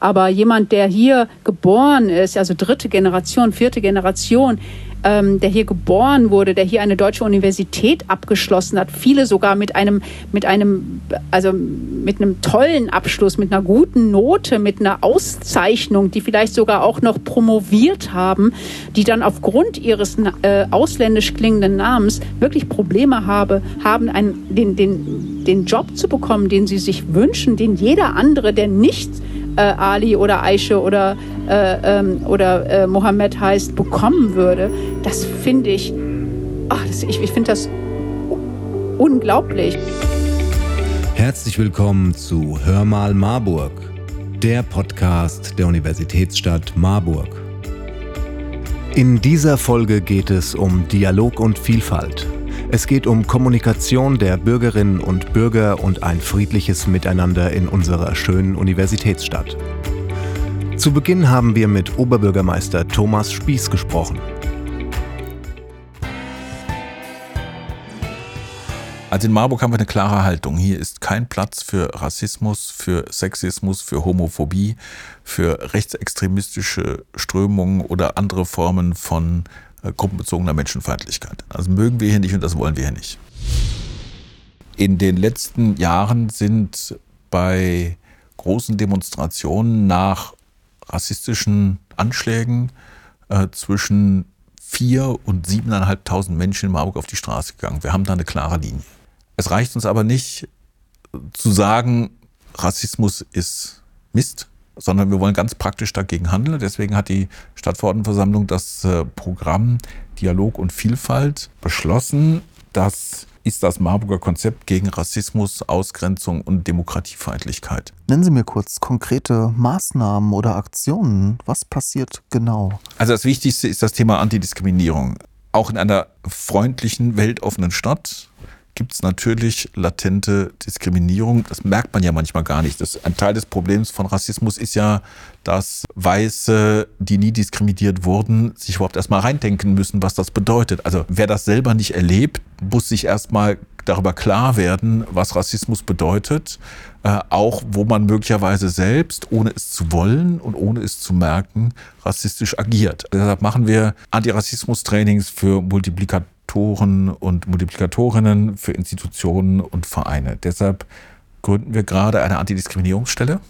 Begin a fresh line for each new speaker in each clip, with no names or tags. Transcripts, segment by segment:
Aber jemand, der hier geboren ist, also dritte Generation, vierte Generation, ähm, der hier geboren wurde, der hier eine deutsche Universität abgeschlossen hat, viele sogar mit einem, mit einem, also mit einem tollen Abschluss, mit einer guten Note, mit einer Auszeichnung, die vielleicht sogar auch noch promoviert haben, die dann aufgrund ihres äh, ausländisch klingenden Namens wirklich Probleme habe, haben, einen, den, den, den Job zu bekommen, den sie sich wünschen, den jeder andere, der nicht äh, Ali oder Aische oder, äh, ähm, oder äh, Mohammed heißt, bekommen würde, das finde ich, ach, das, ich, ich finde das unglaublich.
Herzlich willkommen zu Hör mal Marburg, der Podcast der Universitätsstadt Marburg. In dieser Folge geht es um Dialog und Vielfalt. Es geht um Kommunikation der Bürgerinnen und Bürger und ein friedliches Miteinander in unserer schönen Universitätsstadt. Zu Beginn haben wir mit Oberbürgermeister Thomas Spieß gesprochen.
Also in Marburg haben wir eine klare Haltung. Hier ist kein Platz für Rassismus, für Sexismus, für Homophobie, für rechtsextremistische Strömungen oder andere Formen von gruppenbezogener Menschenfeindlichkeit. Also mögen wir hier nicht und das wollen wir hier nicht. In den letzten Jahren sind bei großen Demonstrationen nach rassistischen Anschlägen äh, zwischen vier und siebeneinhalbtausend Menschen in Marburg auf die Straße gegangen. Wir haben da eine klare Linie. Es reicht uns aber nicht zu sagen, Rassismus ist Mist, sondern wir wollen ganz praktisch dagegen handeln. Deswegen hat die Stadtverordnetenversammlung das äh, Programm Dialog und Vielfalt beschlossen. Das ist das Marburger Konzept gegen Rassismus, Ausgrenzung und Demokratiefeindlichkeit.
Nennen Sie mir kurz konkrete Maßnahmen oder Aktionen. Was passiert genau?
Also das Wichtigste ist das Thema Antidiskriminierung. Auch in einer freundlichen, weltoffenen Stadt gibt es natürlich latente Diskriminierung. Das merkt man ja manchmal gar nicht. Das, ein Teil des Problems von Rassismus ist ja, dass Weiße, die nie diskriminiert wurden, sich überhaupt erstmal reindenken müssen, was das bedeutet. Also wer das selber nicht erlebt, muss sich erstmal darüber klar werden, was Rassismus bedeutet, äh, auch wo man möglicherweise selbst, ohne es zu wollen und ohne es zu merken, rassistisch agiert. Deshalb machen wir Antirassismus-Trainings für Multiplikatoren Multiplikatoren und Multiplikatorinnen für Institutionen und Vereine. Deshalb gründen wir gerade eine Antidiskriminierungsstelle.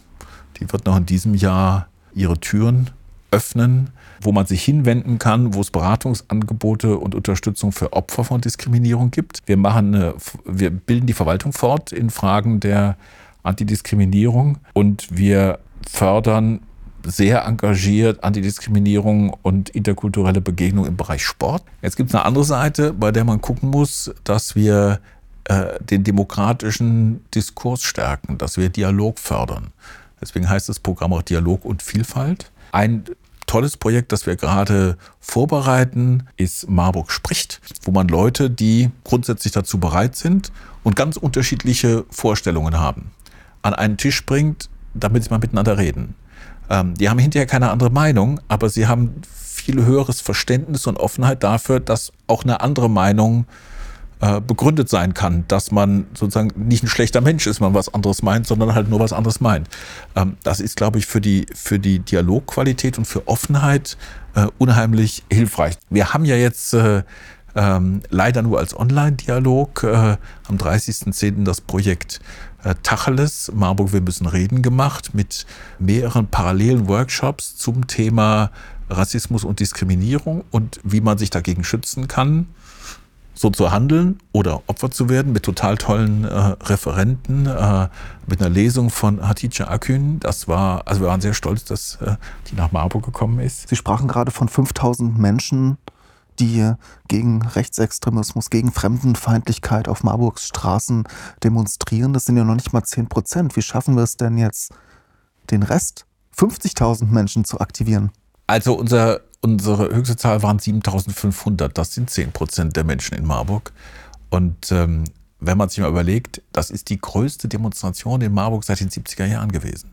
Die wird noch in diesem Jahr ihre Türen öffnen, wo man sich hinwenden kann, wo es Beratungsangebote und Unterstützung für Opfer von Diskriminierung gibt. Wir, machen eine, wir bilden die Verwaltung fort in Fragen der Antidiskriminierung und wir fördern sehr engagiert Antidiskriminierung und interkulturelle Begegnung im Bereich Sport. Jetzt gibt es eine andere Seite, bei der man gucken muss, dass wir äh, den demokratischen Diskurs stärken, dass wir Dialog fördern. Deswegen heißt das Programm auch Dialog und Vielfalt. Ein tolles Projekt, das wir gerade vorbereiten, ist Marburg spricht, wo man Leute, die grundsätzlich dazu bereit sind und ganz unterschiedliche Vorstellungen haben, an einen Tisch bringt, damit sie mal miteinander reden. Ähm, die haben hinterher keine andere Meinung, aber sie haben viel höheres Verständnis und Offenheit dafür, dass auch eine andere Meinung äh, begründet sein kann, dass man sozusagen nicht ein schlechter Mensch ist, man was anderes meint, sondern halt nur was anderes meint. Ähm, das ist, glaube ich, für die, für die Dialogqualität und für Offenheit äh, unheimlich hilfreich. Wir haben ja jetzt äh, ähm, leider nur als Online-Dialog äh, am 30.10. das Projekt Tacheles, Marburg, wir müssen reden gemacht mit mehreren parallelen Workshops zum Thema Rassismus und Diskriminierung und wie man sich dagegen schützen kann, so zu handeln oder Opfer zu werden, mit total tollen äh, Referenten, äh, mit einer Lesung von Hatice Akün. Das war, also wir waren sehr stolz, dass äh, die nach Marburg gekommen ist.
Sie sprachen gerade von 5000 Menschen, die gegen Rechtsextremismus, gegen Fremdenfeindlichkeit auf Marburgs Straßen demonstrieren. Das sind ja noch nicht mal 10 Prozent. Wie schaffen wir es denn jetzt, den Rest, 50.000 Menschen zu aktivieren?
Also unser, unsere höchste Zahl waren 7.500. Das sind 10 Prozent der Menschen in Marburg. Und ähm, wenn man sich mal überlegt, das ist die größte Demonstration in Marburg seit den 70er Jahren gewesen.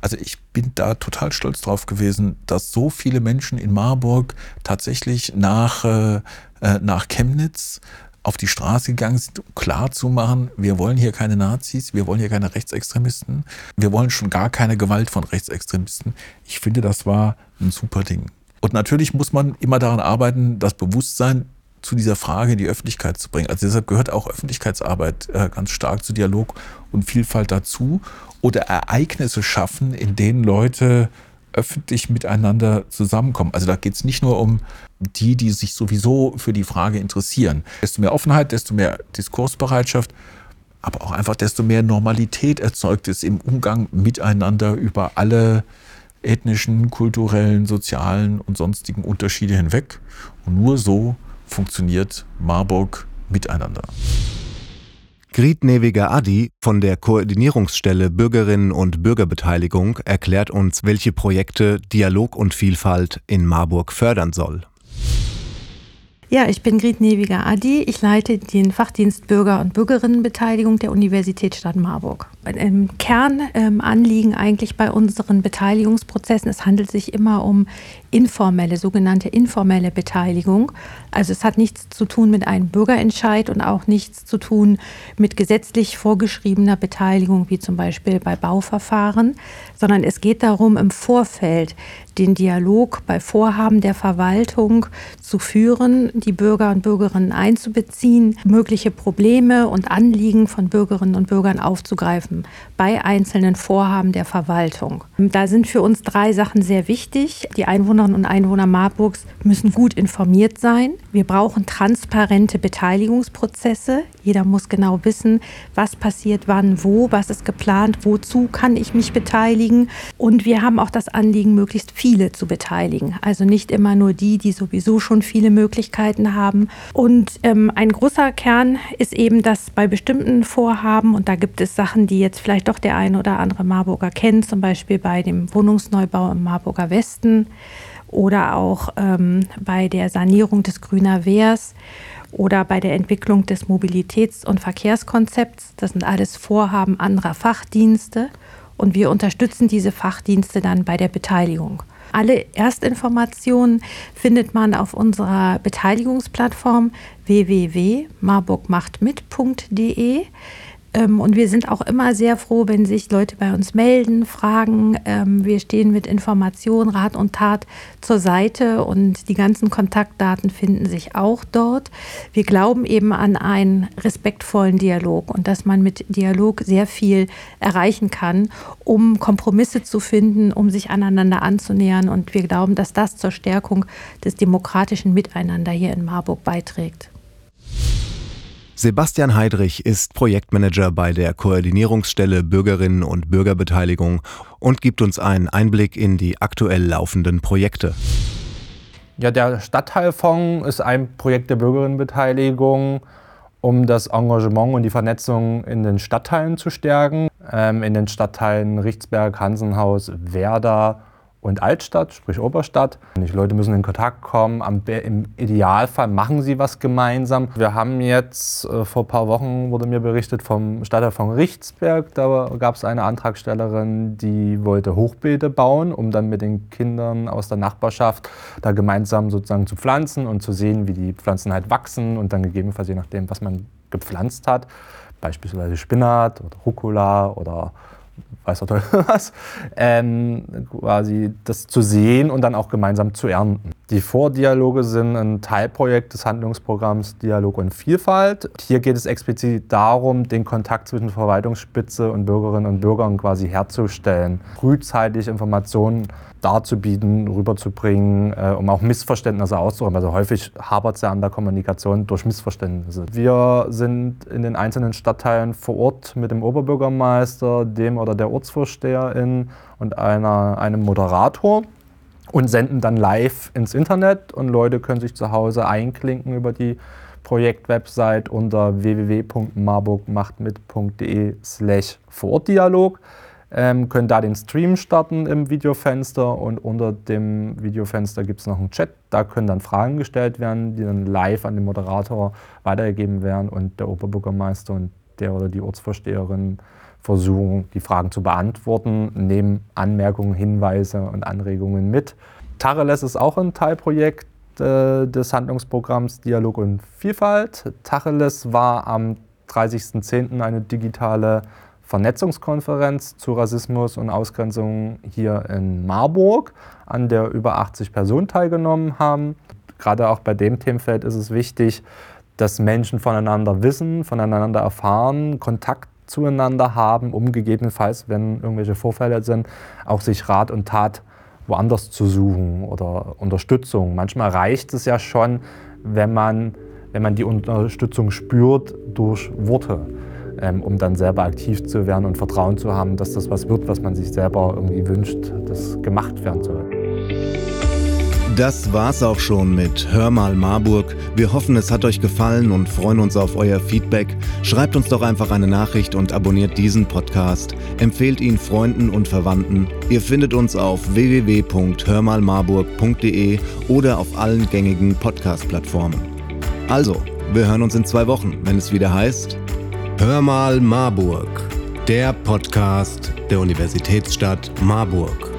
Also ich bin da total stolz drauf gewesen, dass so viele Menschen in Marburg tatsächlich nach, äh, äh nach Chemnitz auf die Straße gegangen sind, um klar zu machen, wir wollen hier keine Nazis, wir wollen hier keine Rechtsextremisten, wir wollen schon gar keine Gewalt von Rechtsextremisten. Ich finde, das war ein super Ding. Und natürlich muss man immer daran arbeiten, das Bewusstsein zu dieser Frage in die Öffentlichkeit zu bringen. Also deshalb gehört auch Öffentlichkeitsarbeit äh, ganz stark zu Dialog und Vielfalt dazu. Oder Ereignisse schaffen, in denen Leute öffentlich miteinander zusammenkommen. Also da geht es nicht nur um die, die sich sowieso für die Frage interessieren. Desto mehr Offenheit, desto mehr Diskursbereitschaft, aber auch einfach desto mehr Normalität erzeugt es im Umgang miteinander über alle ethnischen, kulturellen, sozialen und sonstigen Unterschiede hinweg. Und nur so funktioniert Marburg miteinander.
Grit Neviger Adi von der Koordinierungsstelle Bürgerinnen und Bürgerbeteiligung erklärt uns, welche Projekte Dialog und Vielfalt in Marburg fördern soll.
Ja, ich bin Grit Neviger Adi. Ich leite den Fachdienst Bürger- und Bürgerinnenbeteiligung der Universitätsstadt Marburg. Im Kern ähm, eigentlich bei unseren Beteiligungsprozessen, es handelt sich immer um informelle, sogenannte informelle Beteiligung. Also es hat nichts zu tun mit einem Bürgerentscheid und auch nichts zu tun mit gesetzlich vorgeschriebener Beteiligung, wie zum Beispiel bei Bauverfahren, sondern es geht darum, im Vorfeld den Dialog bei Vorhaben der Verwaltung zu führen, die Bürger und Bürgerinnen einzubeziehen, mögliche Probleme und Anliegen von Bürgerinnen und Bürgern aufzugreifen bei einzelnen Vorhaben der Verwaltung. Da sind für uns drei Sachen sehr wichtig. Die Einwohner Einwohnerinnen und Einwohner Marburgs müssen gut informiert sein. Wir brauchen transparente Beteiligungsprozesse. Jeder muss genau wissen, was passiert wann, wo, was ist geplant, wozu kann ich mich beteiligen. Und wir haben auch das Anliegen, möglichst viele zu beteiligen. Also nicht immer nur die, die sowieso schon viele Möglichkeiten haben. Und ähm, ein großer Kern ist eben, dass bei bestimmten Vorhaben, und da gibt es Sachen, die jetzt vielleicht doch der eine oder andere Marburger kennt, zum Beispiel bei dem Wohnungsneubau im Marburger Westen, oder auch ähm, bei der Sanierung des Grüner Wehrs oder bei der Entwicklung des Mobilitäts- und Verkehrskonzepts. Das sind alles Vorhaben anderer Fachdienste und wir unterstützen diese Fachdienste dann bei der Beteiligung. Alle Erstinformationen findet man auf unserer Beteiligungsplattform www.marburgmachtmit.de. Ähm, und wir sind auch immer sehr froh, wenn sich Leute bei uns melden, fragen. Ähm, wir stehen mit Information, Rat und Tat zur Seite und die ganzen Kontaktdaten finden sich auch dort. Wir glauben eben an einen respektvollen Dialog und dass man mit Dialog sehr viel erreichen kann, um Kompromisse zu finden, um sich aneinander anzunähern. Und wir glauben, dass das zur Stärkung des demokratischen Miteinander hier in Marburg beiträgt.
Sebastian Heidrich ist Projektmanager bei der Koordinierungsstelle Bürgerinnen und Bürgerbeteiligung und gibt uns einen Einblick in die aktuell laufenden Projekte.
Ja, der Stadtteilfonds ist ein Projekt der Bürgerinnenbeteiligung, um das Engagement und die Vernetzung in den Stadtteilen zu stärken. Ähm, in den Stadtteilen Richtsberg, Hansenhaus, Werder und Altstadt, sprich Oberstadt. Die Leute müssen in Kontakt kommen. Im Idealfall machen sie was gemeinsam. Wir haben jetzt äh, vor ein paar Wochen, wurde mir berichtet, vom Stadtteil von Richtsberg. Da gab es eine Antragstellerin, die wollte Hochbeete bauen, um dann mit den Kindern aus der Nachbarschaft da gemeinsam sozusagen zu pflanzen und zu sehen, wie die Pflanzen halt wachsen und dann gegebenenfalls je nachdem, was man gepflanzt hat, beispielsweise Spinat oder Rucola oder weiß der Teufel was, ähm, quasi das zu sehen und dann auch gemeinsam zu ernten. Die Vordialoge sind ein Teilprojekt des Handlungsprogramms Dialog und Vielfalt. Hier geht es explizit darum, den Kontakt zwischen Verwaltungsspitze und Bürgerinnen und Bürgern quasi herzustellen, frühzeitig Informationen darzubieten, rüberzubringen, äh, um auch Missverständnisse auszuräumen. Also häufig hapert es ja an der Kommunikation durch Missverständnisse. Wir sind in den einzelnen Stadtteilen vor Ort mit dem Oberbürgermeister, dem oder der Ortsvorsteherin und einer, einem Moderator und senden dann live ins Internet und Leute können sich zu Hause einklinken über die Projektwebsite unter www.marburgmachtmit.de slash Vorortdialog ähm, können da den Stream starten im Videofenster und unter dem Videofenster gibt es noch einen Chat. Da können dann Fragen gestellt werden, die dann live an den Moderator weitergegeben werden und der Oberbürgermeister und der oder die Ortsvorsteherin versuchen, die Fragen zu beantworten, nehmen Anmerkungen, Hinweise und Anregungen mit. Tareles ist auch ein Teilprojekt äh, des Handlungsprogramms Dialog und Vielfalt. Tacheles war am 30.10. eine digitale Vernetzungskonferenz zu Rassismus und Ausgrenzung hier in Marburg, an der über 80 Personen teilgenommen haben. Gerade auch bei dem Themenfeld ist es wichtig, dass Menschen voneinander wissen, voneinander erfahren, Kontakt zueinander haben, um gegebenenfalls, wenn irgendwelche Vorfälle sind, auch sich Rat und Tat woanders zu suchen oder Unterstützung. Manchmal reicht es ja schon, wenn man, wenn man die Unterstützung spürt durch Worte, ähm, um dann selber aktiv zu werden und Vertrauen zu haben, dass das was wird, was man sich selber irgendwie wünscht, das gemacht werden soll.
Das war's auch schon mit Hör mal Marburg. Wir hoffen, es hat euch gefallen und freuen uns auf euer Feedback. Schreibt uns doch einfach eine Nachricht und abonniert diesen Podcast. Empfehlt ihn Freunden und Verwandten. Ihr findet uns auf www.hörmalmarburg.de oder auf allen gängigen Podcast-Plattformen. Also, wir hören uns in zwei Wochen, wenn es wieder heißt Hör mal Marburg, der Podcast der Universitätsstadt Marburg.